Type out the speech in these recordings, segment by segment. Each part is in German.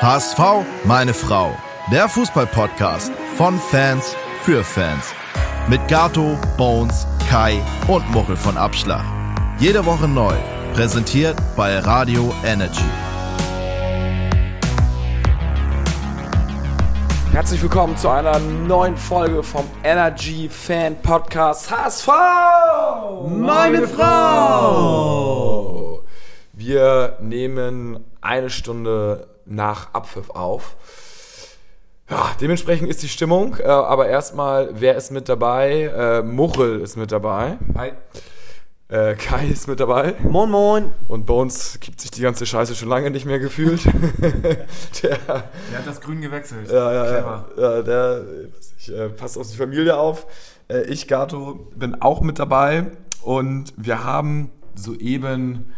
HSV, meine Frau. Der Fußball-Podcast von Fans für Fans. Mit Gato, Bones, Kai und Muchel von Abschlag. Jede Woche neu. Präsentiert bei Radio Energy. Herzlich willkommen zu einer neuen Folge vom Energy Fan Podcast HSV! Meine Frau! Wir nehmen eine Stunde nach Abpfiff auf. Ja, dementsprechend ist die Stimmung, äh, aber erstmal, wer ist mit dabei? Äh, Muchel ist mit dabei. Hi. Äh, Kai ist mit dabei. Moin, moin. Und Bones gibt sich die ganze Scheiße schon lange nicht mehr gefühlt. der, der hat das Grün gewechselt. Ja, ja, Clever. ja, der ich, äh, passt auf die Familie auf. Äh, ich, Gato, bin auch mit dabei und wir haben soeben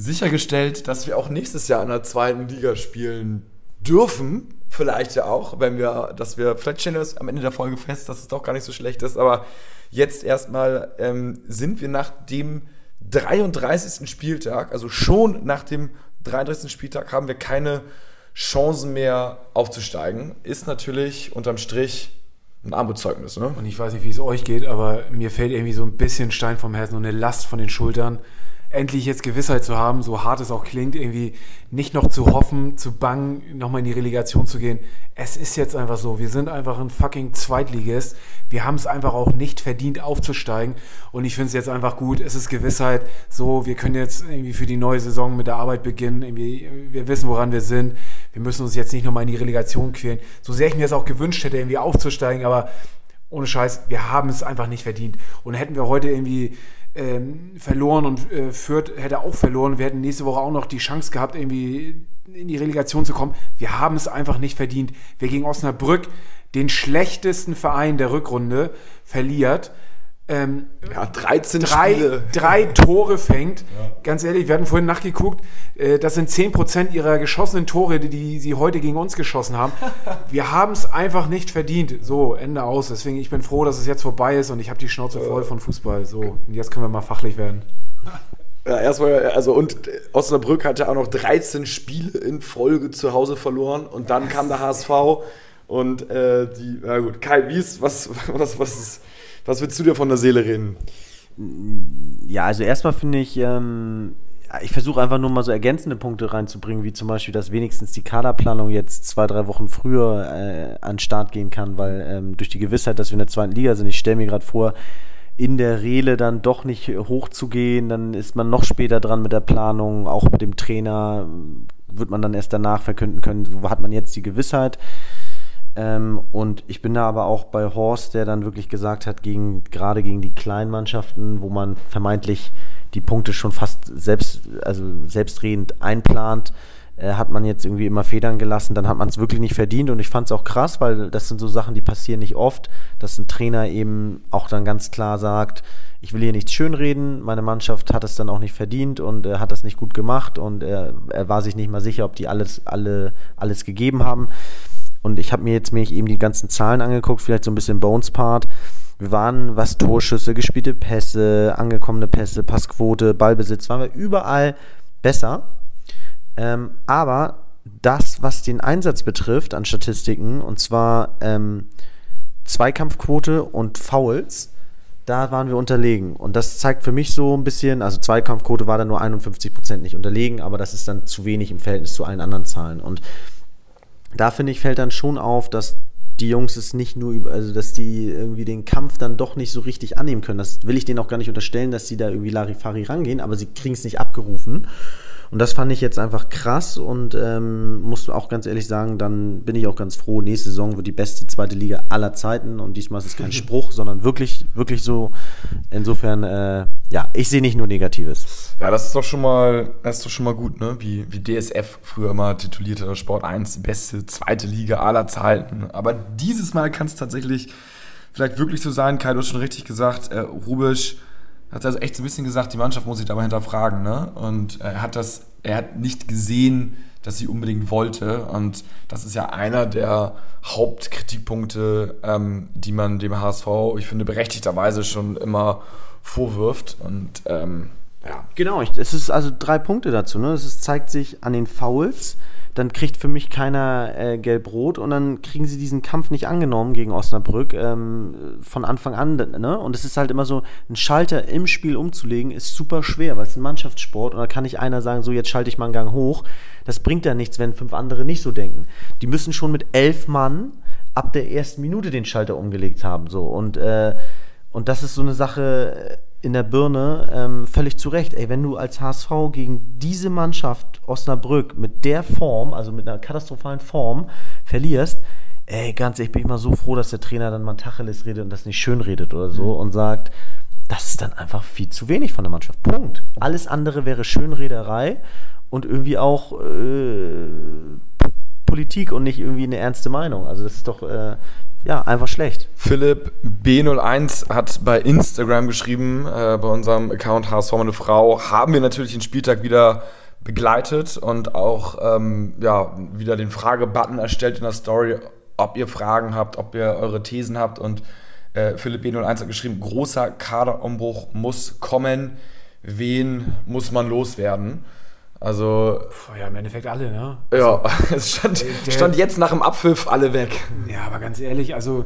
sichergestellt, dass wir auch nächstes Jahr in der zweiten Liga spielen dürfen. Vielleicht ja auch, wenn wir, dass wir, vielleicht stellen wir am Ende der Folge fest, dass es doch gar nicht so schlecht ist, aber jetzt erstmal ähm, sind wir nach dem 33. Spieltag, also schon nach dem 33. Spieltag haben wir keine Chancen mehr aufzusteigen. Ist natürlich unterm Strich ein Armutszeugnis. Ne? Und ich weiß nicht, wie es euch geht, aber mir fällt irgendwie so ein bisschen Stein vom Herzen und eine Last von den Schultern endlich jetzt Gewissheit zu haben, so hart es auch klingt, irgendwie nicht noch zu hoffen, zu bangen, nochmal in die Relegation zu gehen. Es ist jetzt einfach so, wir sind einfach ein fucking Zweitligist. Wir haben es einfach auch nicht verdient aufzusteigen und ich finde es jetzt einfach gut, es ist Gewissheit, so, wir können jetzt irgendwie für die neue Saison mit der Arbeit beginnen, irgendwie, wir wissen, woran wir sind. Wir müssen uns jetzt nicht nochmal in die Relegation quälen. So sehr ich mir das auch gewünscht hätte, irgendwie aufzusteigen, aber ohne Scheiß, wir haben es einfach nicht verdient. Und hätten wir heute irgendwie ähm, verloren und äh, Fürth hätte auch verloren. Wir hätten nächste Woche auch noch die Chance gehabt, irgendwie in die Relegation zu kommen. Wir haben es einfach nicht verdient. Wer gegen Osnabrück den schlechtesten Verein der Rückrunde verliert, ähm, ja, 13 drei, Spiele. drei Tore fängt. Ja. Ganz ehrlich, wir hatten vorhin nachgeguckt, äh, das sind 10% ihrer geschossenen Tore, die, die sie heute gegen uns geschossen haben. wir haben es einfach nicht verdient. So, Ende aus. Deswegen, ich bin froh, dass es jetzt vorbei ist und ich habe die Schnauze voll von Fußball. So, und jetzt können wir mal fachlich werden. Ja, erstmal, also und Osnabrück hatte auch noch 13 Spiele in Folge zu Hause verloren und dann kam der HSV und äh, die, na gut, Kai, wie ist, was, was, was ist, was willst du dir von der Seele reden? Ja, also erstmal finde ich, ähm, ich versuche einfach nur mal so ergänzende Punkte reinzubringen, wie zum Beispiel, dass wenigstens die Kaderplanung jetzt zwei, drei Wochen früher äh, an den Start gehen kann, weil ähm, durch die Gewissheit, dass wir in der zweiten Liga sind, ich stelle mir gerade vor, in der Rele dann doch nicht hochzugehen, dann ist man noch später dran mit der Planung, auch mit dem Trainer wird man dann erst danach verkünden können, so hat man jetzt die Gewissheit. Ähm, und ich bin da aber auch bei Horst, der dann wirklich gesagt hat, gegen, gerade gegen die kleinen Mannschaften, wo man vermeintlich die Punkte schon fast selbst, also selbstredend einplant, äh, hat man jetzt irgendwie immer Federn gelassen, dann hat man es wirklich nicht verdient und ich fand es auch krass, weil das sind so Sachen, die passieren nicht oft, dass ein Trainer eben auch dann ganz klar sagt, ich will hier nichts schönreden, meine Mannschaft hat es dann auch nicht verdient und äh, hat das nicht gut gemacht und er, er war sich nicht mal sicher, ob die alles, alle, alles gegeben haben. Und ich habe mir jetzt mir eben die ganzen Zahlen angeguckt, vielleicht so ein bisschen Bones Part. Wir waren, was Torschüsse, gespielte Pässe, angekommene Pässe, Passquote, Ballbesitz, waren wir überall besser. Ähm, aber das, was den Einsatz betrifft an Statistiken, und zwar ähm, Zweikampfquote und Fouls, da waren wir unterlegen. Und das zeigt für mich so ein bisschen, also Zweikampfquote war da nur 51% nicht unterlegen, aber das ist dann zu wenig im Verhältnis zu allen anderen Zahlen. Und da finde ich, fällt dann schon auf, dass die Jungs es nicht nur, also dass die irgendwie den Kampf dann doch nicht so richtig annehmen können. Das will ich denen auch gar nicht unterstellen, dass sie da irgendwie Larifari rangehen, aber sie kriegen es nicht abgerufen. Und das fand ich jetzt einfach krass und ähm, muss auch ganz ehrlich sagen, dann bin ich auch ganz froh. Nächste Saison wird die beste zweite Liga aller Zeiten und diesmal ist es kein Spruch, sondern wirklich, wirklich so. Insofern, äh, ja, ich sehe nicht nur Negatives. Ja, das ist doch schon mal, das ist doch schon mal gut, ne? Wie, wie DSF früher mal titulierte Sport 1, die beste zweite Liga aller Zeiten. Aber dieses Mal kann es tatsächlich vielleicht wirklich so sein. Kai, du hast schon richtig gesagt, äh, Rubisch hat also echt so ein bisschen gesagt, die Mannschaft muss sich dabei hinterfragen. Ne? Und er hat das, er hat nicht gesehen, dass sie unbedingt wollte. Und das ist ja einer der Hauptkritikpunkte, ähm, die man dem HSV, ich finde, berechtigterweise schon immer vorwirft. Und ähm, ja. Genau, es ist also drei Punkte dazu. Ne? Es zeigt sich an den Fouls, dann kriegt für mich keiner äh, gelb-rot und dann kriegen sie diesen Kampf nicht angenommen gegen Osnabrück ähm, von Anfang an. Ne? Und es ist halt immer so, einen Schalter im Spiel umzulegen, ist super schwer, weil es ein Mannschaftssport und da kann nicht einer sagen, so jetzt schalte ich mal einen Gang hoch. Das bringt ja nichts, wenn fünf andere nicht so denken. Die müssen schon mit elf Mann ab der ersten Minute den Schalter umgelegt haben. So. Und, äh, und das ist so eine Sache in der Birne ähm, völlig zu Recht. Ey, wenn du als HSV gegen diese Mannschaft Osnabrück mit der Form, also mit einer katastrophalen Form, verlierst, ey, ganz ehrlich, bin ich mal so froh, dass der Trainer dann mal Tacheles redet und das nicht schön redet oder so mhm. und sagt, das ist dann einfach viel zu wenig von der Mannschaft. Punkt. Alles andere wäre Schönrederei und irgendwie auch äh, Politik und nicht irgendwie eine ernste Meinung. Also das ist doch, äh, ja, einfach schlecht. Philipp B01 hat bei Instagram geschrieben, äh, bei unserem Account HSV meine Frau, haben wir natürlich den Spieltag wieder begleitet und auch ähm, ja, wieder den Fragebutton erstellt in der Story, ob ihr Fragen habt, ob ihr eure Thesen habt und äh, Philipp B01 hat geschrieben, großer Kaderumbruch muss kommen, wen muss man loswerden? Also. Puh, ja, im Endeffekt alle, ne? Ja, also, es stand, der, stand jetzt nach dem Abpfiff alle weg. Ja, aber ganz ehrlich, also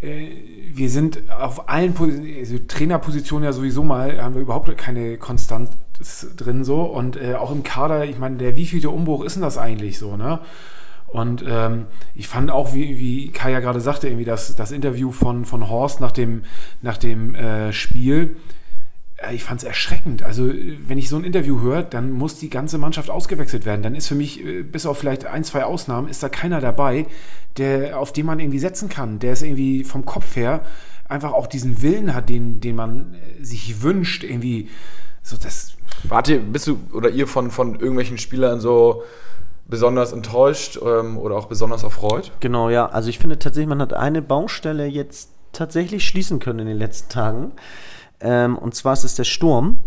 äh, wir sind auf allen also Trainerpositionen ja sowieso mal, haben wir überhaupt keine Konstanz drin so. Und äh, auch im Kader, ich meine, der wievielte Umbruch ist denn das eigentlich so, ne? Und ähm, ich fand auch, wie, wie Kai ja gerade sagte, irgendwie das, das Interview von, von Horst nach dem, nach dem äh, Spiel, ich fand es erschreckend. Also, wenn ich so ein Interview höre, dann muss die ganze Mannschaft ausgewechselt werden. Dann ist für mich, äh, bis auf vielleicht ein, zwei Ausnahmen, ist da keiner dabei, der, auf den man irgendwie setzen kann. Der ist irgendwie vom Kopf her einfach auch diesen Willen hat, den, den man äh, sich wünscht, irgendwie so das. Wart ihr, bist du oder ihr von, von irgendwelchen Spielern so besonders enttäuscht ähm, oder auch besonders erfreut? Genau, ja. Also ich finde tatsächlich, man hat eine Baustelle jetzt tatsächlich schließen können in den letzten Tagen. Ähm, und zwar ist es der Sturm.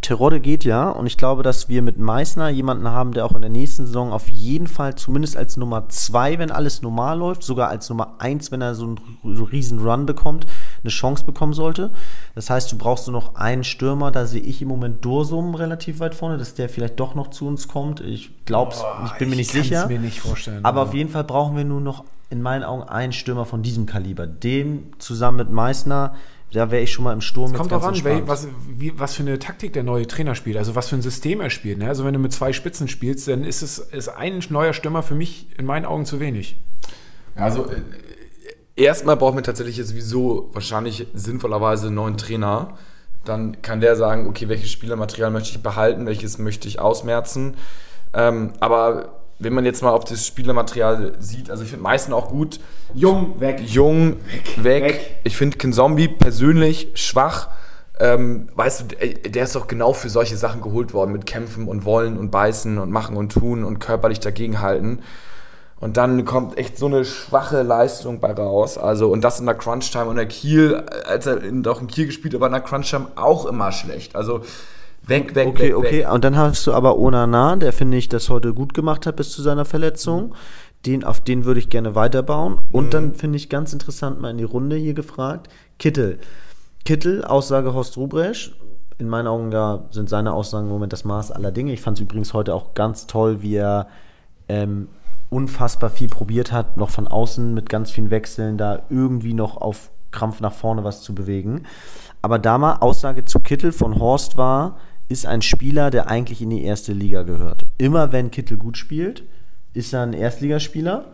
Terodde geht ja und ich glaube, dass wir mit Meißner jemanden haben, der auch in der nächsten Saison auf jeden Fall zumindest als Nummer 2, wenn alles normal läuft, sogar als Nummer 1, wenn er so einen, so riesen Run bekommt, eine Chance bekommen sollte. Das heißt, du brauchst nur noch einen Stürmer, da sehe ich im Moment Dursum relativ weit vorne, dass der vielleicht doch noch zu uns kommt. Ich glaube ich bin mir nicht sicher. Mir nicht vorstellen, aber ja. auf jeden Fall brauchen wir nur noch in meinen Augen einen Stürmer von diesem Kaliber. Dem zusammen mit Meißner da wäre ich schon mal im Sturm. Es kommt auch an, was, wie, was für eine Taktik der neue Trainer spielt, also was für ein System er spielt. Ne? Also wenn du mit zwei Spitzen spielst, dann ist es ist ein neuer Stürmer für mich in meinen Augen zu wenig. Also äh, erstmal brauchen wir tatsächlich sowieso wahrscheinlich sinnvollerweise einen neuen Trainer. Dann kann der sagen, okay, welches Spielermaterial möchte ich behalten, welches möchte ich ausmerzen. Ähm, aber wenn man jetzt mal auf das Spielermaterial sieht, also ich finde meisten auch gut. Jung, weg. Jung, weg. weg. Ich finde Ken Zombie persönlich schwach. Ähm, weißt du, der ist doch genau für solche Sachen geholt worden, mit Kämpfen und Wollen und Beißen und Machen und Tun und körperlich dagegenhalten. Und dann kommt echt so eine schwache Leistung bei raus. Also, und das in der Crunch-Time. Und der Kiel, als er in, doch in Kiel gespielt hat, war in der Crunch-Time auch immer schlecht. Also, Weg, weg, okay, weg. Okay, okay. Und dann hast du aber Onana, der finde ich das heute gut gemacht hat bis zu seiner Verletzung. Mhm. Den, auf den würde ich gerne weiterbauen. Und mhm. dann finde ich ganz interessant mal in die Runde hier gefragt. Kittel. Kittel, Aussage Horst Rubresch. In meinen Augen da sind seine Aussagen im Moment das Maß aller Dinge. Ich fand es übrigens heute auch ganz toll, wie er ähm, unfassbar viel probiert hat, noch von außen mit ganz vielen Wechseln da irgendwie noch auf Krampf nach vorne was zu bewegen. Aber da mal Aussage zu Kittel von Horst war, ist ein Spieler, der eigentlich in die erste Liga gehört. Immer wenn Kittel gut spielt, ist er ein Erstligaspieler,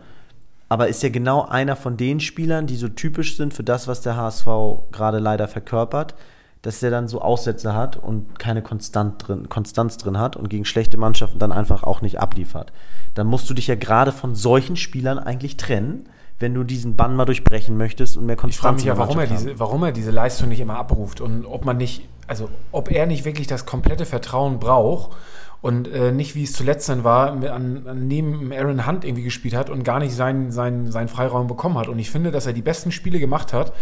aber ist ja genau einer von den Spielern, die so typisch sind für das, was der HSV gerade leider verkörpert, dass er dann so Aussätze hat und keine Konstant drin, Konstanz drin hat und gegen schlechte Mannschaften dann einfach auch nicht abliefert. Dann musst du dich ja gerade von solchen Spielern eigentlich trennen, wenn du diesen Bann mal durchbrechen möchtest und mehr Konstanz Ich frage mich ja, warum er, diese, warum er diese Leistung nicht immer abruft und ob man nicht also ob er nicht wirklich das komplette Vertrauen braucht und äh, nicht, wie es zuletzt dann war, an, an, neben Aaron Hunt irgendwie gespielt hat und gar nicht seinen, seinen, seinen Freiraum bekommen hat. Und ich finde, dass er die besten Spiele gemacht hat,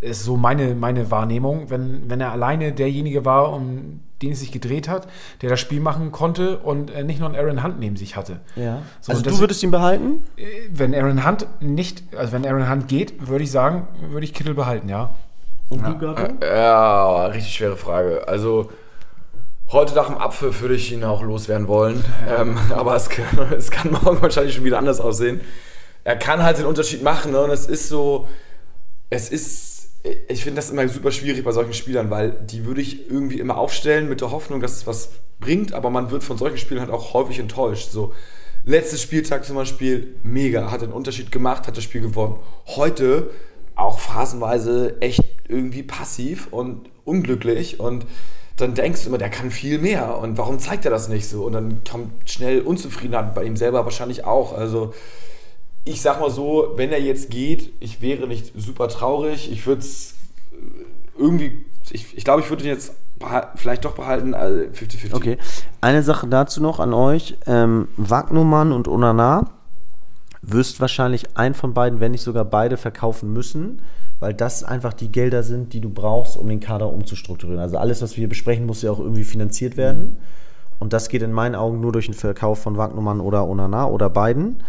ist so meine, meine Wahrnehmung, wenn, wenn er alleine derjenige war, um den es sich gedreht hat, der das Spiel machen konnte und äh, nicht nur einen Aaron Hunt neben sich hatte. Ja. So, also du würdest ihn behalten? Äh, wenn Aaron Hunt nicht, also wenn Aaron Hunt geht, würde ich sagen, würde ich Kittel behalten, ja. Und ja, du, Gato? Äh, ja, richtig schwere Frage. Also, Heute nach dem Apfel würde ich ihn auch loswerden wollen. Ähm, aber es kann, es kann morgen wahrscheinlich schon wieder anders aussehen. Er kann halt den Unterschied machen. Ne? Und es ist so, es ist, ich finde das immer super schwierig bei solchen Spielern, weil die würde ich irgendwie immer aufstellen mit der Hoffnung, dass es was bringt. Aber man wird von solchen Spielen halt auch häufig enttäuscht. So, letztes Spieltag zum Beispiel, mega, hat den Unterschied gemacht, hat das Spiel gewonnen. Heute auch phasenweise echt irgendwie passiv und unglücklich und dann denkst du immer, der kann viel mehr und warum zeigt er das nicht so? Und dann kommt schnell Unzufriedenheit bei ihm selber wahrscheinlich auch. Also ich sag mal so, wenn er jetzt geht, ich wäre nicht super traurig. Ich würde es irgendwie, ich, ich glaube, ich würde ihn jetzt vielleicht doch behalten, 50-50. Also okay, eine Sache dazu noch an euch. Ähm, Wagnumann und Onana wirst wahrscheinlich einen von beiden, wenn nicht sogar beide, verkaufen müssen, weil das einfach die Gelder sind, die du brauchst, um den Kader umzustrukturieren. Also alles, was wir hier besprechen, muss ja auch irgendwie finanziert werden. Mhm. Und das geht in meinen Augen nur durch den Verkauf von Wagnumann oder Onana oder beiden.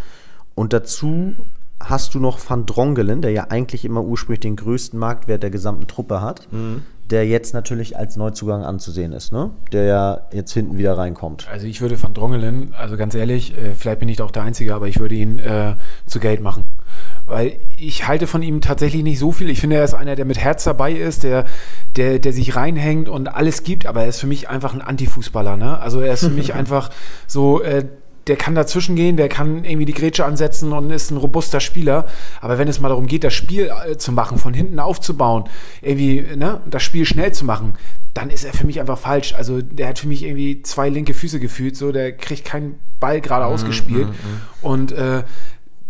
Und dazu hast du noch Van Drongelen, der ja eigentlich immer ursprünglich den größten Marktwert der gesamten Truppe hat. Mhm der jetzt natürlich als Neuzugang anzusehen ist, ne? der ja jetzt hinten wieder reinkommt. Also ich würde Van Drongelen, also ganz ehrlich, äh, vielleicht bin ich auch der Einzige, aber ich würde ihn äh, zu Geld machen. Weil ich halte von ihm tatsächlich nicht so viel. Ich finde, er ist einer, der mit Herz dabei ist, der, der, der sich reinhängt und alles gibt, aber er ist für mich einfach ein Antifußballer. Ne? Also er ist für mich einfach so, äh, der kann dazwischen gehen, der kann irgendwie die Grätsche ansetzen und ist ein robuster Spieler. Aber wenn es mal darum geht, das Spiel äh, zu machen, von hinten aufzubauen, irgendwie ne, das Spiel schnell zu machen, dann ist er für mich einfach falsch. Also der hat für mich irgendwie zwei linke Füße gefühlt, so der kriegt keinen Ball gerade mhm, ausgespielt. Mm, mm, und äh,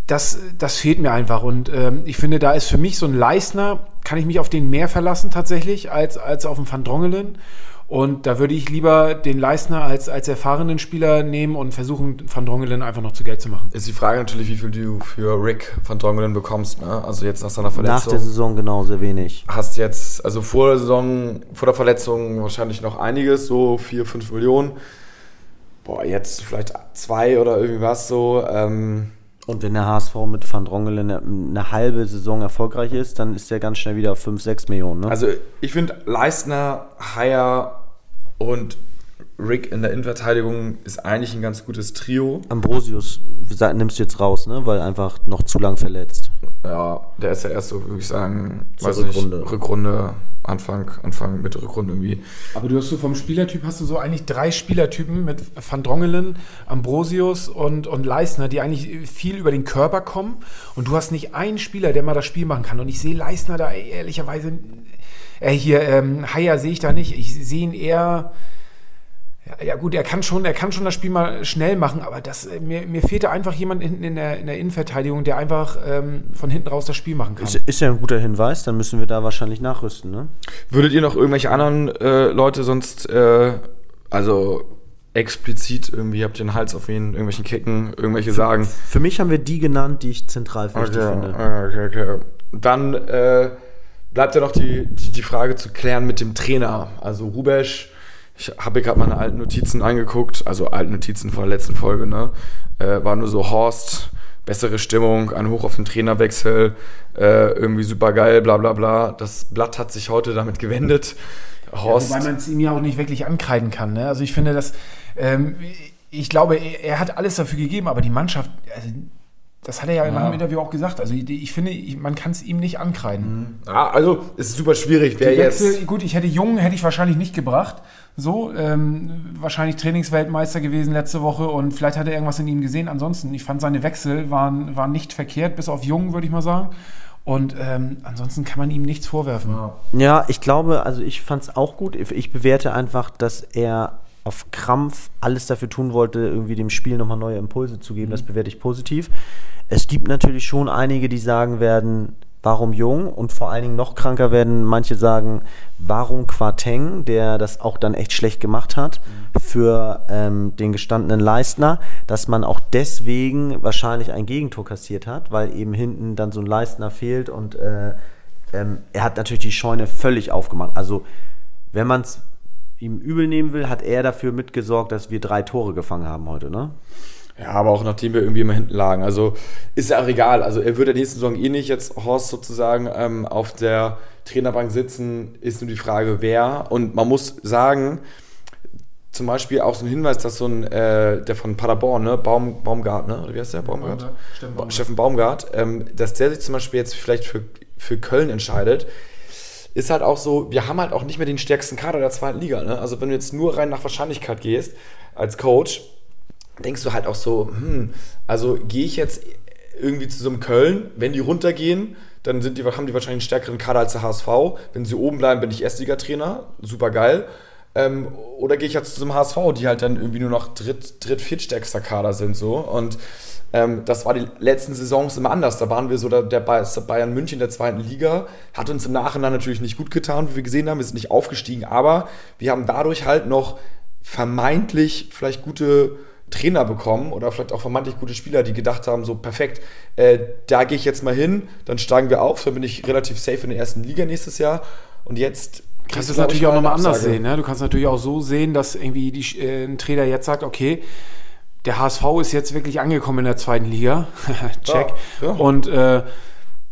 das, das fehlt mir einfach. Und ähm, ich finde, da ist für mich so ein Leistner, kann ich mich auf den mehr verlassen tatsächlich, als, als auf einen Van Drongelen. Und da würde ich lieber den Leistner als, als erfahrenen Spieler nehmen und versuchen, Van Drongelen einfach noch zu Geld zu machen. Ist die Frage natürlich, wie viel du für Rick Van Drongelen bekommst. Ne? Also jetzt nach seiner Verletzung. Nach der Saison genau, sehr wenig. Hast jetzt, also vor der Saison, vor der Verletzung wahrscheinlich noch einiges, so 4, 5 Millionen. Boah, jetzt vielleicht zwei oder irgendwie was so. Ähm, und wenn der HSV mit Van Drongelen eine, eine, halbe Saison erfolgreich ist, dann ist der ganz schnell wieder auf 5, 6 Millionen. Ne? Also ich finde Leistner, Haier und Rick in der Innenverteidigung ist eigentlich ein ganz gutes Trio. Ambrosius nimmst du jetzt raus, ne? weil einfach noch zu lang verletzt. Ja, der ist ja erst so, würde ich sagen, weiß Rückrunde. Nicht, Rückrunde Anfang, Anfang mit Rückrunde irgendwie. Aber du hast so vom Spielertyp hast du so eigentlich drei Spielertypen mit Van Drongelen, Ambrosius und, und Leisner, die eigentlich viel über den Körper kommen. Und du hast nicht einen Spieler, der mal das Spiel machen kann. Und ich sehe Leisner da ehrlicherweise, äh, hier, ähm, Haier sehe ich da nicht. Ich sehe ihn eher ja, ja, gut, er kann schon, er kann schon das Spiel mal schnell machen, aber das, äh, mir, mir fehlte einfach jemand hinten in der, in der Innenverteidigung, der einfach ähm, von hinten raus das Spiel machen kann. Ist, ist, ja ein guter Hinweis, dann müssen wir da wahrscheinlich nachrüsten, ne? Würdet ihr noch irgendwelche anderen äh, Leute sonst, äh, also explizit irgendwie, habt ihr einen Hals auf ihn, irgendwelchen Kicken, irgendwelche sagen? Für mich haben wir die genannt, die ich zentral wichtig okay, finde. Okay, okay. Dann äh, bleibt ja noch die, die, die Frage zu klären mit dem Trainer. Also Rubesch ich habe gerade meine alten Notizen angeguckt, also alten Notizen von der letzten Folge, ne? Äh, war nur so Horst, bessere Stimmung, ein Hoch auf den Trainerwechsel, äh, irgendwie super geil, bla bla bla. Das Blatt hat sich heute damit gewendet. Horst. Ja, wobei man es ihm ja auch nicht wirklich ankreiden kann. Ne? Also ich finde, dass ähm, ich glaube, er, er, hat alles dafür gegeben, aber die Mannschaft, also das hat er ja, ja. in einem Interview auch gesagt. Also ich, ich finde, ich, man kann es ihm nicht ankreiden. Ja, also es ist super schwierig. Wer jetzt gut, ich hätte Jungen hätte ich wahrscheinlich nicht gebracht. So, ähm, wahrscheinlich Trainingsweltmeister gewesen letzte Woche und vielleicht hat er irgendwas in ihm gesehen. Ansonsten, ich fand seine Wechsel waren, waren nicht verkehrt, bis auf Jungen, würde ich mal sagen. Und ähm, ansonsten kann man ihm nichts vorwerfen. Ja, ich glaube, also ich fand es auch gut. Ich bewerte einfach, dass er auf Krampf alles dafür tun wollte, irgendwie dem Spiel nochmal neue Impulse zu geben. Mhm. Das bewerte ich positiv. Es gibt natürlich schon einige, die sagen werden, warum Jung? Und vor allen Dingen noch kranker werden manche sagen, warum Quateng, der das auch dann echt schlecht gemacht hat für ähm, den gestandenen Leistner, dass man auch deswegen wahrscheinlich ein Gegentor kassiert hat, weil eben hinten dann so ein Leistner fehlt und äh, ähm, er hat natürlich die Scheune völlig aufgemacht. Also wenn man es ihm übel nehmen will, hat er dafür mitgesorgt, dass wir drei Tore gefangen haben heute, ne? Ja, aber auch nachdem wir irgendwie immer hinten lagen. Also ist ja auch egal. Also er wird der nächsten Saison eh nicht jetzt Horst sozusagen ähm, auf der Trainerbank sitzen, ist nur die Frage, wer. Und man muss sagen, zum Beispiel auch so ein Hinweis, dass so ein, äh, der von Paderborn, ne, Baum, Baumgart, ne, oder wie heißt der? Baumgart? Baumgart, Steffen Baumgart. Steffen Baumgart, ähm, dass der sich zum Beispiel jetzt vielleicht für, für Köln entscheidet, ist halt auch so, wir haben halt auch nicht mehr den stärksten Kader der zweiten Liga. Ne? Also wenn du jetzt nur rein nach Wahrscheinlichkeit gehst, als Coach, denkst du halt auch so, hm, also gehe ich jetzt irgendwie zu so einem Köln, wenn die runtergehen, dann sind die, haben die wahrscheinlich einen stärkeren Kader als der HSV. Wenn sie oben bleiben, bin ich Erstligatrainer, super geil. Ähm, oder gehe ich jetzt zu so einem HSV, die halt dann irgendwie nur noch dritt, dritt viertstärkster Kader sind so und ähm, das war die letzten Saisons immer anders. Da waren wir so der, der Bayern München der zweiten Liga. Hat uns im Nachhinein natürlich nicht gut getan, wie wir gesehen haben. Wir sind nicht aufgestiegen, aber wir haben dadurch halt noch vermeintlich vielleicht gute Trainer bekommen oder vielleicht auch vermeintlich gute Spieler, die gedacht haben, so perfekt, äh, da gehe ich jetzt mal hin, dann steigen wir auf, dann bin ich relativ safe in der ersten Liga nächstes Jahr. Und jetzt kannst du es natürlich auch nochmal anders sehen. Ne? Du kannst natürlich auch so sehen, dass irgendwie die, äh, ein Trainer jetzt sagt, okay, der HSV ist jetzt wirklich angekommen in der zweiten Liga. Check. Ja, ja. Und äh,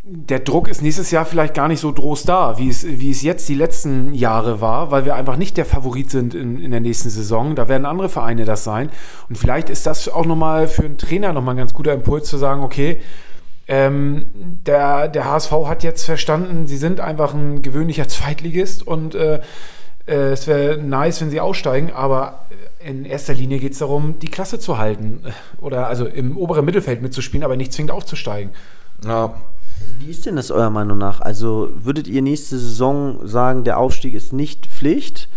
der Druck ist nächstes Jahr vielleicht gar nicht so groß da, wie es, wie es jetzt die letzten Jahre war, weil wir einfach nicht der Favorit sind in, in der nächsten Saison. Da werden andere Vereine das sein. Und vielleicht ist das auch nochmal für einen Trainer nochmal ein ganz guter Impuls zu sagen, okay, ähm, der, der HSV hat jetzt verstanden, sie sind einfach ein gewöhnlicher Zweitligist und äh, äh, es wäre nice, wenn sie aussteigen, aber in erster Linie geht es darum, die Klasse zu halten oder also im oberen Mittelfeld mitzuspielen, aber nicht zwingend aufzusteigen. Ja. Wie ist denn das eurer Meinung nach? Also würdet ihr nächste Saison sagen, der Aufstieg ist nicht Pflicht?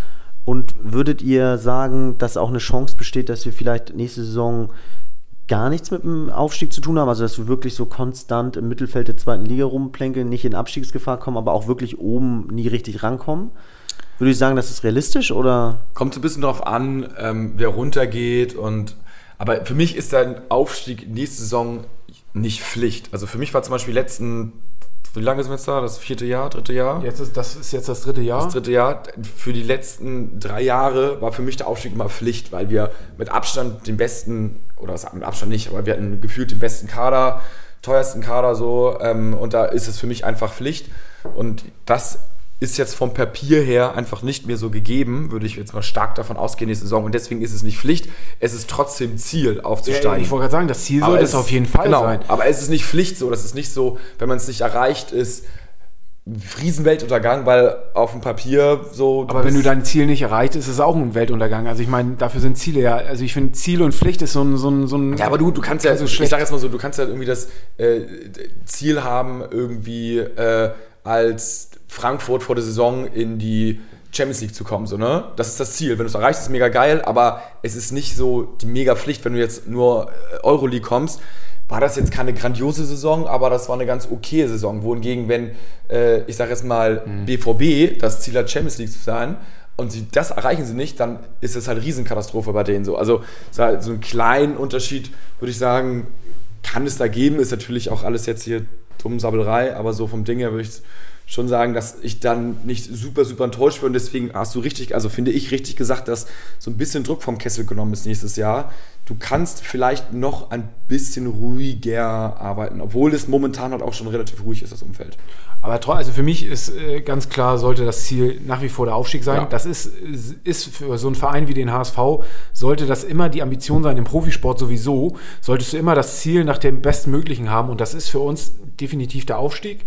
Und würdet ihr sagen, dass auch eine Chance besteht, dass wir vielleicht nächste Saison gar nichts mit dem Aufstieg zu tun haben? Also dass wir wirklich so konstant im Mittelfeld der zweiten Liga rumplänkeln, nicht in Abstiegsgefahr kommen, aber auch wirklich oben nie richtig rankommen? Würde ich sagen, das ist realistisch oder? Kommt so ein bisschen darauf an, ähm, wer runtergeht und aber für mich ist ein Aufstieg nächste Saison nicht Pflicht. Also für mich war zum Beispiel letzten, wie lange sind wir jetzt da? Das vierte Jahr, dritte Jahr? Jetzt ist, das ist jetzt das dritte Jahr. Das dritte Jahr. Für die letzten drei Jahre war für mich der Aufstieg immer Pflicht, weil wir mit Abstand den besten, oder mit Abstand nicht, aber wir hatten gefühlt den besten Kader, teuersten Kader so. Ähm, und da ist es für mich einfach Pflicht. Und das ist jetzt vom Papier her einfach nicht mehr so gegeben, würde ich jetzt mal stark davon ausgehen, die Saison. Und deswegen ist es nicht Pflicht, es ist trotzdem Ziel, aufzusteigen. Ja, ich wollte gerade sagen, das Ziel sollte es auf jeden Fall genau, sein. Aber es ist nicht Pflicht so, das ist nicht so, wenn man es nicht erreicht, ist Riesenweltuntergang, weil auf dem Papier so. Aber wenn du dein Ziel nicht erreicht, ist es auch ein Weltuntergang. Also ich meine, dafür sind Ziele ja. Also ich finde, Ziel und Pflicht ist so ein, so ein, so ein Ja, aber du, du kannst ja, so ich sag jetzt mal so, du kannst ja irgendwie das äh, Ziel haben, irgendwie äh, als Frankfurt vor der Saison in die Champions League zu kommen. So, ne? Das ist das Ziel. Wenn du es erreichst, ist es mega geil, aber es ist nicht so die mega Pflicht, wenn du jetzt nur äh, Euroleague kommst. War das jetzt keine grandiose Saison, aber das war eine ganz okay Saison. Wohingegen, wenn, äh, ich sage jetzt mal, mhm. BVB das Ziel hat, Champions League zu sein, und sie, das erreichen sie nicht, dann ist es halt Riesenkatastrophe bei denen so. Also so einen kleinen Unterschied, würde ich sagen, kann es da geben. Ist natürlich auch alles jetzt hier dumm Sabbelrei, aber so vom Ding her würde ich schon sagen, dass ich dann nicht super, super enttäuscht bin. Und deswegen hast du richtig, also finde ich richtig gesagt, dass so ein bisschen Druck vom Kessel genommen ist nächstes Jahr. Du kannst vielleicht noch ein bisschen ruhiger arbeiten, obwohl es momentan halt auch schon relativ ruhig ist, das Umfeld. Aber also für mich ist äh, ganz klar, sollte das Ziel nach wie vor der Aufstieg sein. Ja. Das ist, ist für so einen Verein wie den HSV, sollte das immer die Ambition sein, im Profisport sowieso, solltest du immer das Ziel nach dem Bestmöglichen haben. Und das ist für uns definitiv der Aufstieg.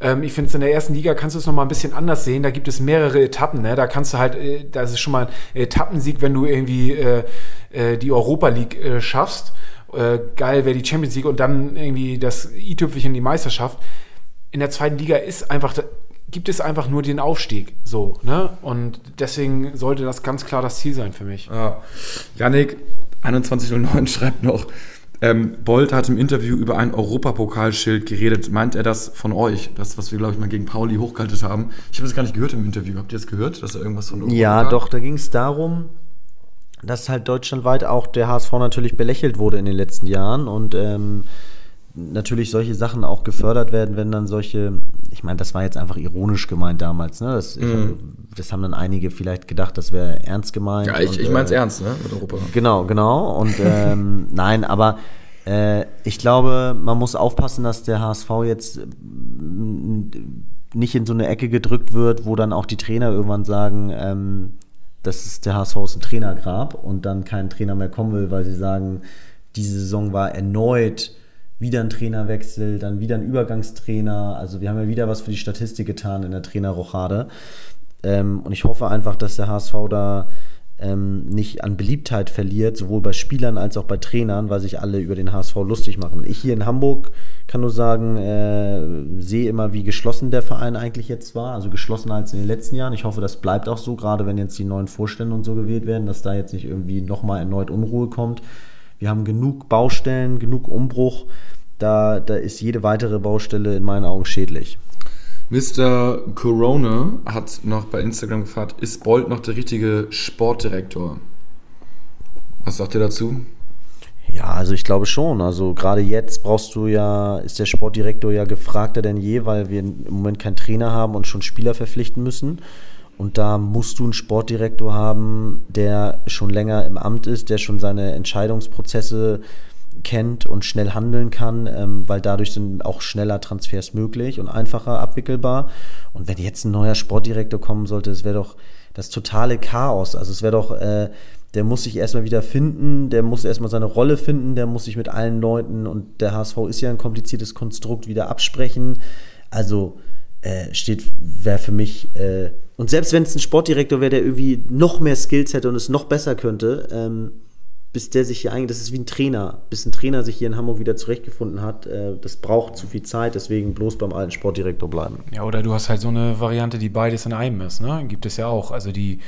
Ähm, ich finde es in der ersten Liga kannst du es nochmal ein bisschen anders sehen. Da gibt es mehrere Etappen. Ne? Da kannst du halt, äh, das ist schon mal ein Etappensieg, wenn du irgendwie äh, äh, die Europa League äh, schaffst. Äh, geil wäre die Champions League und dann irgendwie das i-Tüpfelchen die Meisterschaft. In der zweiten Liga ist einfach gibt es einfach nur den Aufstieg. So, ne? Und deswegen sollte das ganz klar das Ziel sein für mich. Ja. Janik, 2109 schreibt noch, ähm, Bolt hat im Interview über ein Europapokalschild geredet. Meint er das von euch? Das, was wir, glaube ich, mal gegen Pauli hochgehalten haben. Ich habe das gar nicht gehört im Interview. Habt ihr das gehört, dass er irgendwas von Europa Ja, doch, da ging es darum, dass halt deutschlandweit auch der HSV natürlich belächelt wurde in den letzten Jahren und ähm, natürlich solche Sachen auch gefördert werden, wenn dann solche, ich meine, das war jetzt einfach ironisch gemeint damals, ne? Das, mm. das haben dann einige vielleicht gedacht, das wäre ernst gemeint. Ja, ich, ich meine es äh, ernst, ne? Mit Europa. Genau, genau. Und ähm, nein, aber äh, ich glaube, man muss aufpassen, dass der HSV jetzt äh, nicht in so eine Ecke gedrückt wird, wo dann auch die Trainer irgendwann sagen, ähm, das ist der HSV ist ein Trainergrab und dann kein Trainer mehr kommen will, weil sie sagen, diese Saison war erneut wieder ein Trainerwechsel, dann wieder ein Übergangstrainer. Also wir haben ja wieder was für die Statistik getan in der Trainerrochade. Ähm, und ich hoffe einfach, dass der HSV da ähm, nicht an Beliebtheit verliert, sowohl bei Spielern als auch bei Trainern, weil sich alle über den HSV lustig machen. Ich hier in Hamburg kann nur sagen, äh, sehe immer, wie geschlossen der Verein eigentlich jetzt war, also geschlossener als in den letzten Jahren. Ich hoffe, das bleibt auch so, gerade wenn jetzt die neuen Vorstände und so gewählt werden, dass da jetzt nicht irgendwie nochmal erneut Unruhe kommt. Wir haben genug Baustellen, genug Umbruch. Da, da ist jede weitere Baustelle in meinen Augen schädlich. Mr. Corona hat noch bei Instagram gefragt, ist Bolt noch der richtige Sportdirektor? Was sagt ihr dazu? Ja, also ich glaube schon. Also gerade jetzt brauchst du ja, ist der Sportdirektor ja gefragter denn je, weil wir im Moment keinen Trainer haben und schon Spieler verpflichten müssen. Und da musst du einen Sportdirektor haben, der schon länger im Amt ist, der schon seine Entscheidungsprozesse kennt und schnell handeln kann, ähm, weil dadurch sind auch schneller Transfers möglich und einfacher abwickelbar. Und wenn jetzt ein neuer Sportdirektor kommen sollte, es wäre doch das totale Chaos. Also es wäre doch, äh, der muss sich erstmal wieder finden, der muss erstmal seine Rolle finden, der muss sich mit allen Leuten und der HSV ist ja ein kompliziertes Konstrukt wieder absprechen. Also äh, steht, wäre für mich, äh, und selbst wenn es ein Sportdirektor wäre, der irgendwie noch mehr Skills hätte und es noch besser könnte, ähm, bis der sich hier eigentlich, das ist wie ein Trainer, bis ein Trainer sich hier in Hamburg wieder zurechtgefunden hat, äh, das braucht zu viel Zeit, deswegen bloß beim alten Sportdirektor bleiben. Ja, oder du hast halt so eine Variante, die beides in einem ist, ne? Gibt es ja auch. Also die,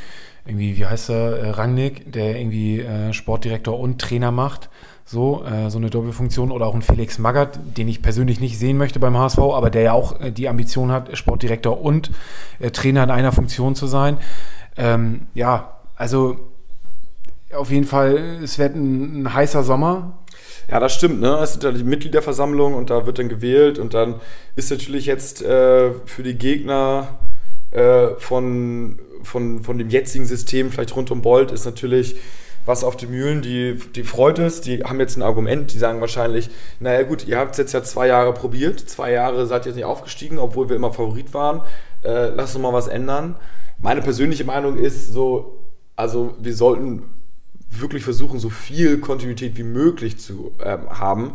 irgendwie, wie heißt er, äh, Rangnick, der irgendwie äh, Sportdirektor und Trainer macht. So, äh, so eine Doppelfunktion oder auch ein Felix Magath, den ich persönlich nicht sehen möchte beim HSV, aber der ja auch äh, die Ambition hat, Sportdirektor und äh, Trainer in einer Funktion zu sein. Ähm, ja, also auf jeden Fall, es wird ein, ein heißer Sommer. Ja, das stimmt. Ne? Es sind ja die Mitgliederversammlung und da wird dann gewählt und dann ist natürlich jetzt äh, für die Gegner äh, von, von, von dem jetzigen System, vielleicht rund um Bolt, ist natürlich was auf die Mühlen, die, die freut es, die haben jetzt ein Argument, die sagen wahrscheinlich, naja gut, ihr habt es jetzt ja zwei Jahre probiert, zwei Jahre seid ihr jetzt nicht aufgestiegen, obwohl wir immer Favorit waren, äh, lasst uns mal was ändern. Meine persönliche Meinung ist so, also wir sollten wirklich versuchen, so viel Kontinuität wie möglich zu ähm, haben.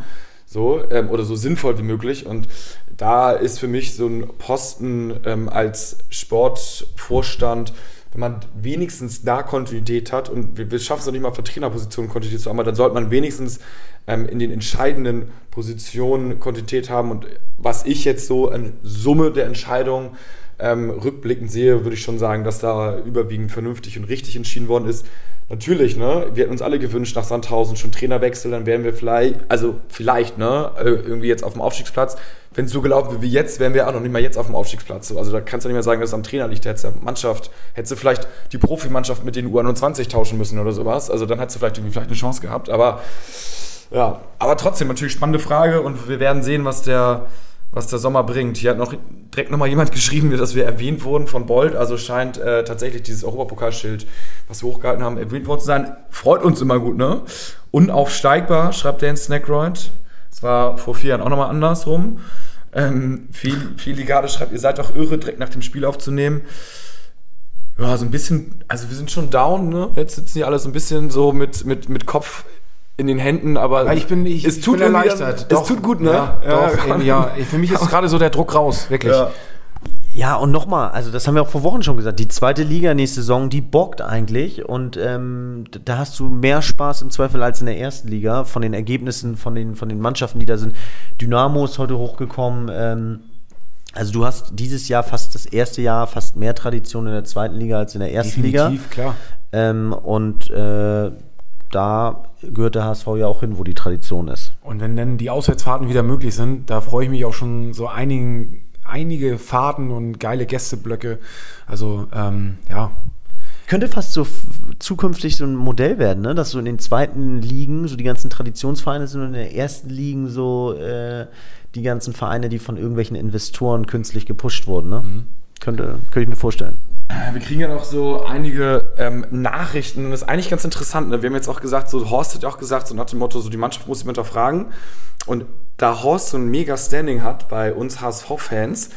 So, ähm, oder so sinnvoll wie möglich. Und da ist für mich so ein Posten ähm, als Sportvorstand, wenn man wenigstens da Kontinuität hat und wir, wir schaffen es noch nicht mal für Trainerpositionen Kontinuität zu haben, dann sollte man wenigstens ähm, in den entscheidenden Positionen Kontinuität haben. Und was ich jetzt so in Summe der Entscheidungen ähm, rückblickend sehe, würde ich schon sagen, dass da überwiegend vernünftig und richtig entschieden worden ist natürlich, ne, wir hätten uns alle gewünscht nach Sandhausen schon Trainerwechsel, dann wären wir vielleicht, also vielleicht, ne, äh, irgendwie jetzt auf dem Aufstiegsplatz. Wenn es so gelaufen wäre wie jetzt, wären wir auch noch nicht mal jetzt auf dem Aufstiegsplatz. Also da kannst du nicht mehr sagen, dass es am Trainer liegt. Da hättest du Mannschaft, hättest du vielleicht die Profimannschaft mit den U21 tauschen müssen oder sowas. Also dann hättest du vielleicht irgendwie vielleicht eine Chance gehabt. Aber ja, aber trotzdem natürlich spannende Frage und wir werden sehen, was der was der Sommer bringt. Hier hat noch direkt nochmal jemand geschrieben, dass wir erwähnt wurden von Bolt. Also scheint äh, tatsächlich dieses Europapokalschild, was wir hochgehalten haben, erwähnt worden zu sein. Freut uns immer gut, ne? Unaufsteigbar, schreibt der in Snackroid. Das war vor vier Jahren auch nochmal andersrum. Ähm, viel, viel Ligade schreibt, ihr seid doch irre, direkt nach dem Spiel aufzunehmen. Ja, so ein bisschen, also wir sind schon down, ne? Jetzt sitzen die alle so ein bisschen so mit, mit, mit Kopf in den Händen, aber ja, ich bin, ich, es tut bin erleichtert. Es tut gut, ne? Ja, ja, doch, ja. Für mich ist gerade so der Druck raus, wirklich. Ja. Ja, und nochmal, also das haben wir auch vor Wochen schon gesagt, die zweite Liga nächste Saison, die bockt eigentlich und ähm, da hast du mehr Spaß im Zweifel als in der ersten Liga von den Ergebnissen, von den, von den Mannschaften, die da sind. Dynamo ist heute hochgekommen, ähm, also du hast dieses Jahr fast das erste Jahr fast mehr Tradition in der zweiten Liga als in der ersten Definitiv, Liga. klar. Ähm, und äh, da gehört der HSV ja auch hin, wo die Tradition ist. Und wenn dann die Auswärtsfahrten wieder möglich sind, da freue ich mich auch schon so einigen, einige Fahrten und geile Gästeblöcke. Also ähm, ja. Könnte fast so zukünftig so ein Modell werden, ne? dass so in den zweiten Ligen so die ganzen Traditionsvereine sind und in der ersten Ligen so äh, die ganzen Vereine, die von irgendwelchen Investoren künstlich gepusht wurden. Ne? Mhm. Könnte, könnte ich mir vorstellen. Wir kriegen ja noch so einige ähm, Nachrichten und das ist eigentlich ganz interessant. Ne? Wir haben jetzt auch gesagt, so Horst hat ja auch gesagt, so nach dem Motto, so die Mannschaft muss sich hinterfragen. Und da Horst so ein mega Standing hat bei uns HSV-Fans,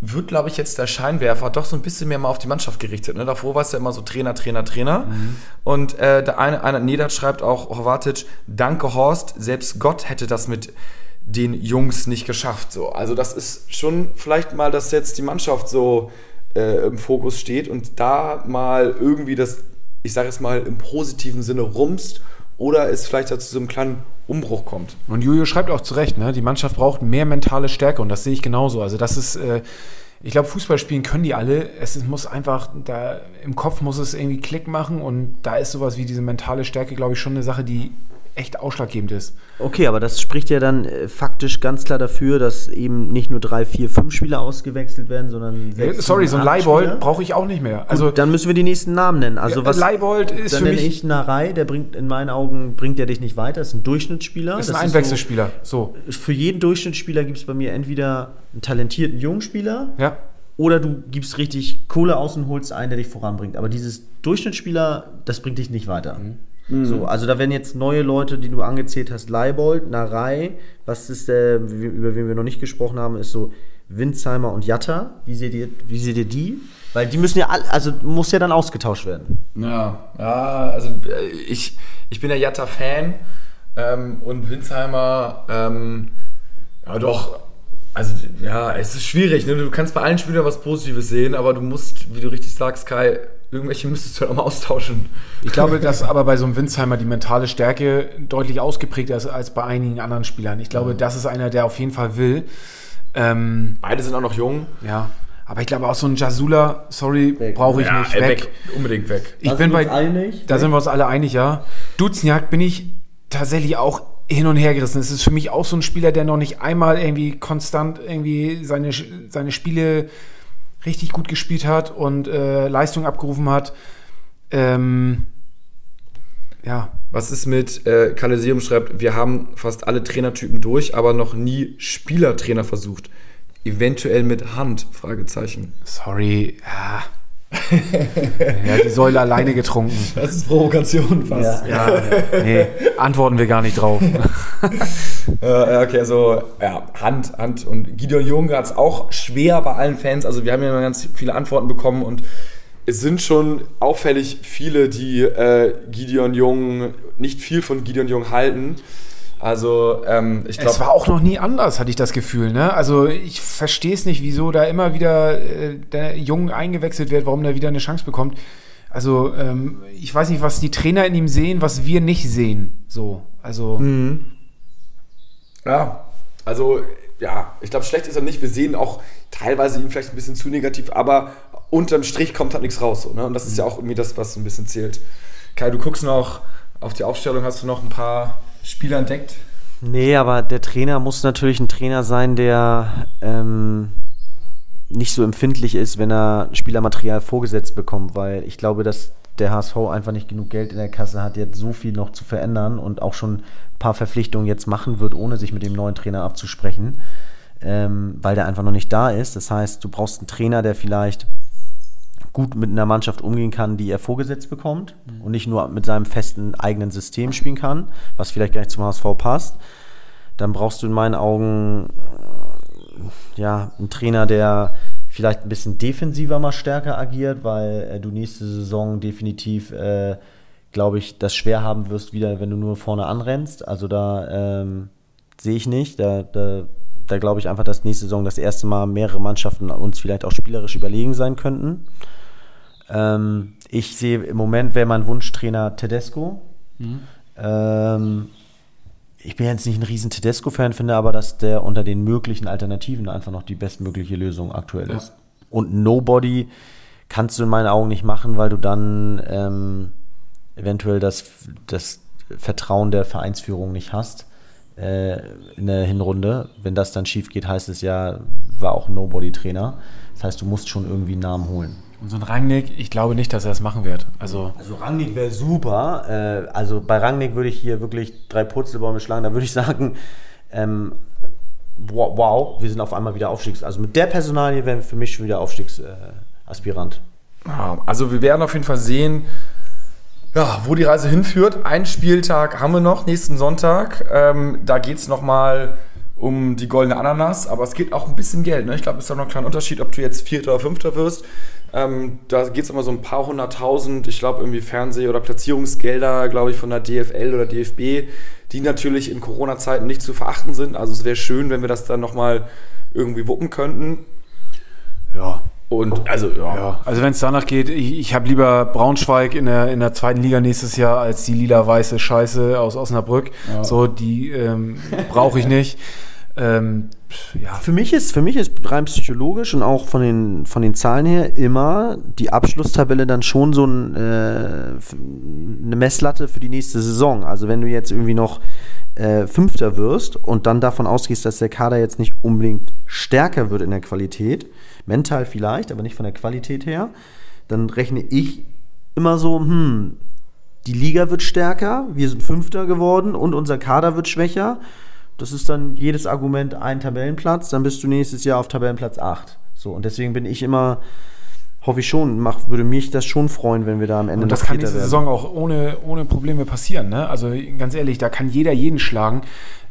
wird, glaube ich, jetzt der Scheinwerfer doch so ein bisschen mehr mal auf die Mannschaft gerichtet. Ne? Davor war es ja immer so Trainer, Trainer, Trainer. Mhm. Und äh, der eine, einer, Nedat schreibt auch, Horvatic, danke Horst, selbst Gott hätte das mit den Jungs nicht geschafft. So. Also das ist schon vielleicht mal, dass jetzt die Mannschaft so äh, im Fokus steht und da mal irgendwie das, ich sage es mal, im positiven Sinne rumst oder es vielleicht zu so einem kleinen Umbruch kommt. Und Julio schreibt auch zu Recht, ne? die Mannschaft braucht mehr mentale Stärke und das sehe ich genauso. Also das ist, äh, ich glaube, Fußball spielen können die alle. Es muss einfach, da im Kopf muss es irgendwie Klick machen und da ist sowas wie diese mentale Stärke, glaube ich, schon eine Sache, die echt ausschlaggebend ist. Okay, aber das spricht ja dann äh, faktisch ganz klar dafür, dass eben nicht nur drei, vier, fünf Spieler ausgewechselt werden, sondern sechs, Sorry, so ein Leibold brauche ich auch nicht mehr. Also Gut, dann müssen wir die nächsten Namen nennen. Also was Leibold ist dann für nenne mich ich Narei, der bringt in meinen Augen bringt der dich nicht weiter, ist ein Durchschnittsspieler. ist ein Einwechselspieler. So. So. Für jeden Durchschnittsspieler gibt es bei mir entweder einen talentierten Jungspieler Ja. oder du gibst richtig Kohle aus und holst einen, der dich voranbringt. Aber dieses Durchschnittsspieler, das bringt dich nicht weiter. So, also da werden jetzt neue Leute, die du angezählt hast, Leibold, Narei, was ist der, wie- über wen wir noch nicht gesprochen haben, ist so Winzheimer und Jatta. Wie seht ihr, wie seht ihr die? Weil die müssen ja all, also muss ja dann ausgetauscht werden. Ja, ja also äh, ich, ich bin der Jatta-Fan ähm, und Winsheimer, ähm, ja doch, also ja, es ist schwierig. Ne? Du kannst bei allen Spielern was Positives sehen, aber du musst, wie du richtig sagst, Kai, irgendwelche müsstest du halt auch mal austauschen. Ich glaube, dass aber bei so einem Winsheimer die mentale Stärke deutlich ausgeprägter ist als bei einigen anderen Spielern. Ich glaube, das ist einer, der auf jeden Fall will. Ähm, Beide sind auch noch jung. ja. Aber ich glaube auch so ein Jasula, sorry, Weg. brauche ich ja, nicht. ey, Weg. Unbedingt weg. Ich Da bin sind wir bei. uns einig. Da Weg. sind wir uns alle einig, ja. Duzenjagd bin ich tatsächlich auch hin und her gerissen. Es ist für mich auch so ein Spieler, der noch nicht einmal irgendwie konstant irgendwie seine, seine Spiele richtig gut gespielt hat und äh, Leistung abgerufen hat. Ähm, ja, Was ist mit äh, Kalesium schreibt, wir haben fast alle Trainertypen durch, aber noch nie Spielertrainer versucht. Eventuell mit Hand? Fragezeichen. sorry. Ja. Ja, die Säule alleine getrunken. Das ist Provokation fast. Ja. Ja, nee, antworten wir gar nicht drauf. Äh, okay, also ja, Hand, Hand und Gideon Jung hat es auch schwer bei allen Fans. Also wir haben ja ganz viele Antworten bekommen und es sind schon auffällig viele, die äh, Gideon Jung nicht viel von Gideon Jung halten. Also ähm, ich Es glaube, war auch noch nie anders, hatte ich das Gefühl. Ne? Also ich verstehe es nicht, wieso da immer wieder äh, der Jungen eingewechselt wird, warum der wieder eine Chance bekommt. Also ähm, ich weiß nicht, was die Trainer in ihm sehen, was wir nicht sehen. So, also ja, also ja, ich glaube, schlecht ist er nicht. Wir sehen auch teilweise ihn vielleicht ein bisschen zu negativ, aber unterm Strich kommt halt nichts raus. So, ne? Und das ist ja auch irgendwie das, was so ein bisschen zählt. Kai, du guckst noch auf die Aufstellung, hast du noch ein paar Spieler entdeckt? Nee, aber der Trainer muss natürlich ein Trainer sein, der ähm, nicht so empfindlich ist, wenn er Spielermaterial vorgesetzt bekommt, weil ich glaube, dass der HSV einfach nicht genug Geld in der Kasse hat, jetzt so viel noch zu verändern und auch schon ein paar Verpflichtungen jetzt machen wird, ohne sich mit dem neuen Trainer abzusprechen, ähm, weil der einfach noch nicht da ist. Das heißt, du brauchst einen Trainer, der vielleicht gut mit einer Mannschaft umgehen kann, die er vorgesetzt bekommt und nicht nur mit seinem festen eigenen System spielen kann, was vielleicht gar nicht zum HSV passt. Dann brauchst du in meinen Augen äh, ja, einen Trainer, der vielleicht ein bisschen defensiver mal stärker agiert, weil äh, du nächste Saison definitiv, äh, glaube ich, das schwer haben wirst, wieder, wenn du nur vorne anrennst. Also da ähm, sehe ich nicht. Da, da, da glaube ich einfach, dass nächste Saison das erste Mal mehrere Mannschaften uns vielleicht auch spielerisch überlegen sein könnten. Ähm, ich sehe im Moment wäre mein Wunschtrainer Tedesco. Ähm, ich bin jetzt nicht ein riesen Tedesco-Fan, finde aber, dass der unter den möglichen Alternativen einfach noch die bestmögliche Lösung aktuell ist. Und Nobody kannst du in meinen Augen nicht machen, weil du dann ähm, eventuell das, das Vertrauen der Vereinsführung nicht hast äh, in der Hinrunde. Wenn das dann schief geht, heißt es ja, war auch Nobody-Trainer. Das heißt, du musst schon irgendwie einen Namen holen. Und so ein Rangnick, ich glaube nicht, dass er das machen wird. Also Also Rangnick wäre super. Äh, also bei Rangnick würde ich hier wirklich drei Purzelbäume schlagen. Da würde ich sagen, ähm, wow, wow, wir sind auf einmal wieder Aufstiegs... Also mit der Personalie wären wir für mich schon wieder Aufstiegsaspirant. Ja, also wir werden auf jeden Fall sehen, ja, wo die Reise hinführt. Ein Spieltag haben wir noch, nächsten Sonntag. Ähm, da geht es nochmal um die goldene Ananas, aber es geht auch ein bisschen Geld. Ne? Ich glaube, es ist auch noch ein kleiner Unterschied, ob du jetzt Vierter oder Fünfter wirst. Ähm, da geht es immer so ein paar hunderttausend, ich glaube irgendwie Fernseh- oder Platzierungsgelder, glaube ich, von der DFL oder DFB, die natürlich in Corona-Zeiten nicht zu verachten sind. Also es wäre schön, wenn wir das dann nochmal irgendwie wuppen könnten. Ja. Und also, ja. Ja, also wenn es danach geht, ich, ich habe lieber Braunschweig in der, in der zweiten Liga nächstes Jahr als die lila-weiße Scheiße aus Osnabrück. So, die ähm, brauche ich nicht. Ähm, ja, Für mich ist, für mich ist rein psychologisch und auch von den, von den Zahlen her immer die Abschlusstabelle dann schon so ein, äh, eine Messlatte für die nächste Saison. Also wenn du jetzt irgendwie noch äh, Fünfter wirst und dann davon ausgehst, dass der Kader jetzt nicht unbedingt stärker wird in der Qualität, mental vielleicht, aber nicht von der Qualität her, dann rechne ich immer so, hm, die Liga wird stärker, wir sind Fünfter geworden und unser Kader wird schwächer. Das ist dann jedes Argument ein Tabellenplatz, dann bist du nächstes Jahr auf Tabellenplatz 8. So, und deswegen bin ich immer, hoffe ich schon, mach, würde mich das schon freuen, wenn wir da am Ende Und das kann werden. Saison auch ohne, ohne Probleme passieren. Ne? Also ganz ehrlich, da kann jeder jeden schlagen.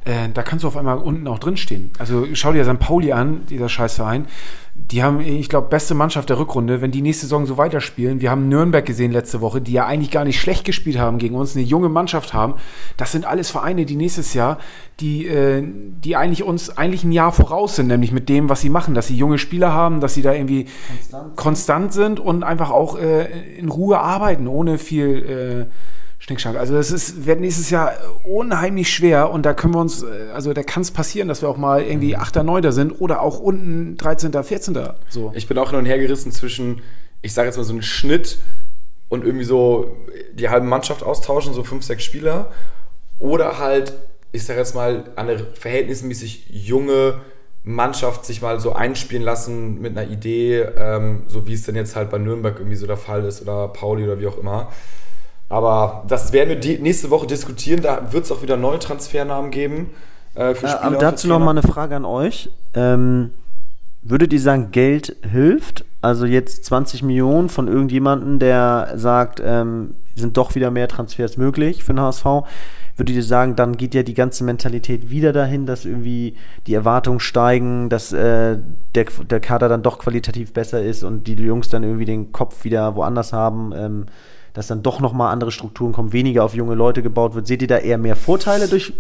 Äh, da kannst du auf einmal unten auch drin stehen. Also schau dir St. Pauli an, dieser Scheißverein. Die haben, ich glaube, beste Mannschaft der Rückrunde. Wenn die nächste Saison so weiterspielen, wir haben Nürnberg gesehen letzte Woche, die ja eigentlich gar nicht schlecht gespielt haben gegen uns, eine junge Mannschaft haben. Das sind alles Vereine, die nächstes Jahr, die, äh, die eigentlich uns eigentlich ein Jahr voraus sind, nämlich mit dem, was sie machen, dass sie junge Spieler haben, dass sie da irgendwie konstant, sind und einfach auch äh, in Ruhe arbeiten, ohne viel äh, Schnickschnack. Also das ist, wird nächstes Jahr unheimlich schwer und da können wir uns, äh, also da kann es passieren, dass wir auch mal irgendwie 8., 9. sind oder auch unten 13., 14. So. Ich bin auch hin und her gerissen zwischen, ich sage jetzt mal so einen Schnitt und irgendwie so die halbe Mannschaft austauschen, so fünf, sechs Spieler. Oder halt, ich sage jetzt mal, eine verhältnismäßig junge Mannschaft sich mal so einspielen lassen mit einer Idee, ähm, so wie es denn jetzt halt bei Nürnberg irgendwie so der Fall ist oder Pauli oder wie auch immer. Aber das werden wir die nächste Woche diskutieren. Da wird es auch wieder neue Transfernamen geben. Äh, für Äh, Spieler aber und dazu für noch mal Trainer. eine Frage an euch. Ähm, würdet ihr sagen, Geld hilft? Also jetzt 20 Millionen von irgendjemandem, der sagt, ähm, sind doch wieder mehr Transfers möglich für den HSV. Würdet ihr sagen, dann geht ja die ganze Mentalität wieder dahin, dass irgendwie die Erwartungen steigen, dass äh, der, der Kader dann doch qualitativ besser ist und die Jungs dann irgendwie den Kopf wieder woanders haben, ähm, dass dann doch nochmal andere Strukturen kommen, weniger auf junge Leute gebaut wird. Seht ihr da eher mehr Vorteile durch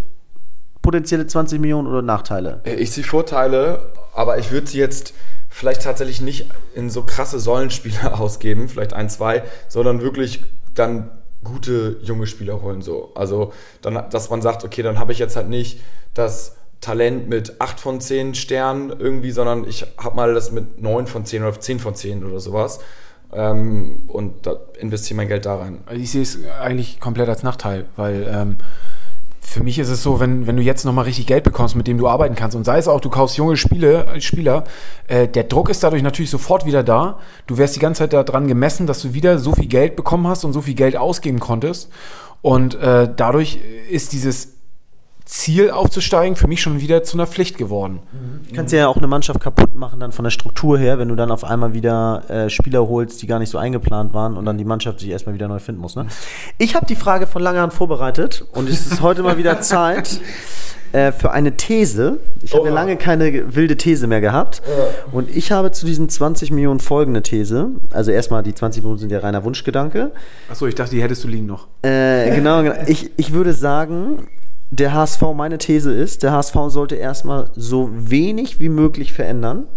potenzielle 20 Millionen oder Nachteile? Äh, Ich sehe Vorteile, aber ich würde sie jetzt vielleicht tatsächlich nicht in so krasse Säulenspieler ausgeben, vielleicht ein, zwei, sondern wirklich dann gute junge Spieler holen so. Also dann, dass man sagt, okay, dann habe ich jetzt halt nicht das Talent mit 8 von 10 Sternen irgendwie, sondern ich habe mal das mit 9 von 10 oder 10 von 10 oder sowas. Ähm, und da investiere mein Geld da rein. Also ich sehe es eigentlich komplett als Nachteil, weil ähm, für mich ist es so, wenn, wenn du jetzt nochmal richtig Geld bekommst, mit dem du arbeiten kannst, und sei es auch, du kaufst junge Spiele, äh, Spieler, äh, der Druck ist dadurch natürlich sofort wieder da. Du wärst die ganze Zeit daran gemessen, dass du wieder so viel Geld bekommen hast und so viel Geld ausgeben konntest. Und äh, dadurch ist dieses Ziel aufzusteigen für mich schon wieder zu einer Pflicht geworden. Du kannst ja auch eine Mannschaft kaputt machen, dann von der Struktur her, wenn du dann auf einmal wieder äh, Spieler holst, die gar nicht so eingeplant waren und dann die Mannschaft sich erstmal wieder neu finden muss. Ne? Ich habe die Frage von langer Hand vorbereitet und es ist heute mal wieder Zeit äh, für eine These. Ich habe ja lange keine wilde These mehr gehabt. Und ich habe zu diesen 20 Millionen folgende These. Also erstmal, die 20 Millionen sind ja reiner Wunschgedanke. Achso, ich dachte, die hättest du liegen noch. Äh, genau, genau. Ich, ich würde sagen, der HSV, meine These ist, der HSV sollte erstmal so wenig wie möglich verändern.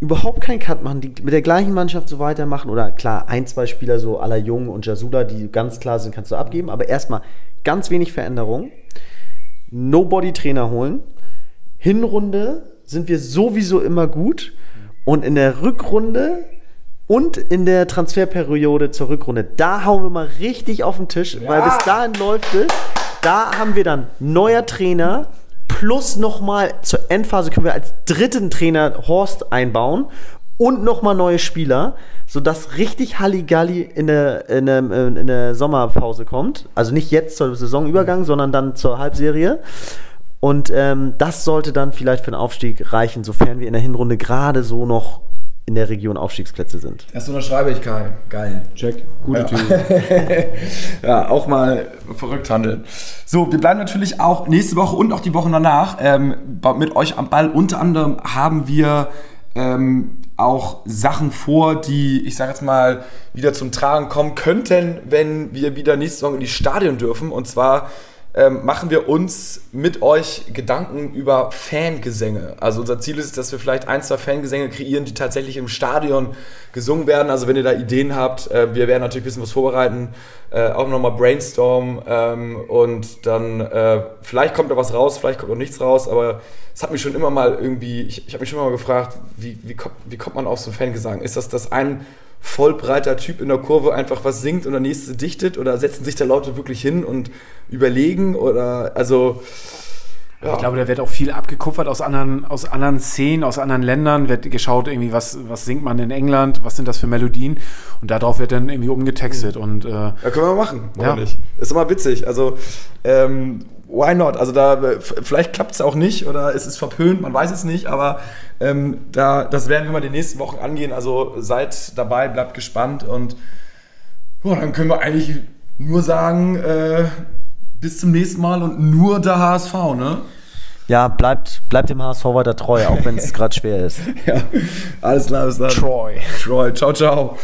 Überhaupt keinen Cut machen, die mit der gleichen Mannschaft so weitermachen. Oder klar, ein, zwei Spieler so aller Jung und Jasula, die ganz klar sind, kannst du abgeben. Aber erstmal ganz wenig Veränderung. Nobody-Trainer holen. Hinrunde sind wir sowieso immer gut. Und in der Rückrunde und in der Transferperiode zur Rückrunde, da hauen wir mal richtig auf den Tisch, weil bis dahin läuft es. Da haben wir dann neuer Trainer plus nochmal zur Endphase können wir als dritten Trainer Horst einbauen und nochmal neue Spieler, sodass richtig Halligalli in der, in, der, in der Sommerpause kommt. Also nicht jetzt zur Saisonübergang, sondern dann zur Halbserie. Und ähm, das sollte dann vielleicht für den Aufstieg reichen, sofern wir in der Hinrunde gerade so noch in der Region Aufstiegsplätze sind. Das unterschreibe ich, Kai. Geil. Check. Gute Theorie. ja, auch mal verrückt handeln. So, wir bleiben natürlich auch nächste Woche und auch die Wochen danach ähm, mit euch am Ball. Unter anderem haben wir ähm, auch Sachen vor, die, ich sage jetzt mal, wieder zum Tragen kommen könnten, wenn wir wieder nächste Saison in die Stadion dürfen. Und zwar ähm, machen wir uns mit euch Gedanken über Fangesänge. Also unser Ziel ist, dass wir vielleicht ein, zwei Fangesänge kreieren, die tatsächlich im Stadion gesungen werden. Also wenn ihr da Ideen habt, äh, wir werden natürlich ein bisschen was vorbereiten, äh, auch nochmal brainstormen ähm, und dann äh, vielleicht kommt da was raus, vielleicht kommt noch nichts raus, aber es hat mich schon immer mal irgendwie, ich, ich habe mich schon immer mal gefragt, wie, wie, kommt, wie kommt man auf so einen Fangesang? Ist das, dass ein vollbreiter Typ in der Kurve einfach was singt und der nächste dichtet oder setzen sich da Leute wirklich hin und überlegen oder also ja. Ich glaube, da wird auch viel abgekupfert aus anderen, aus anderen Szenen, aus anderen Ländern, wird geschaut, irgendwie, was, was singt man in England, was sind das für Melodien und darauf wird dann irgendwie umgetextet. Und, äh, ja, können wir machen, ja. nicht? Ist immer witzig. Also, ähm, why not? Also da, vielleicht klappt es auch nicht oder es ist verpönt, man weiß es nicht, aber ähm, da, das werden wir mal die nächsten Wochen angehen. Also seid dabei, bleibt gespannt und oh, dann können wir eigentlich nur sagen, äh, bis zum nächsten Mal und nur der HSV, ne? Ja, bleibt, bleibt dem HSV weiter treu, auch wenn es gerade schwer ist. Ja, alles klar, bis dann. Troy. Troy, ciao, ciao.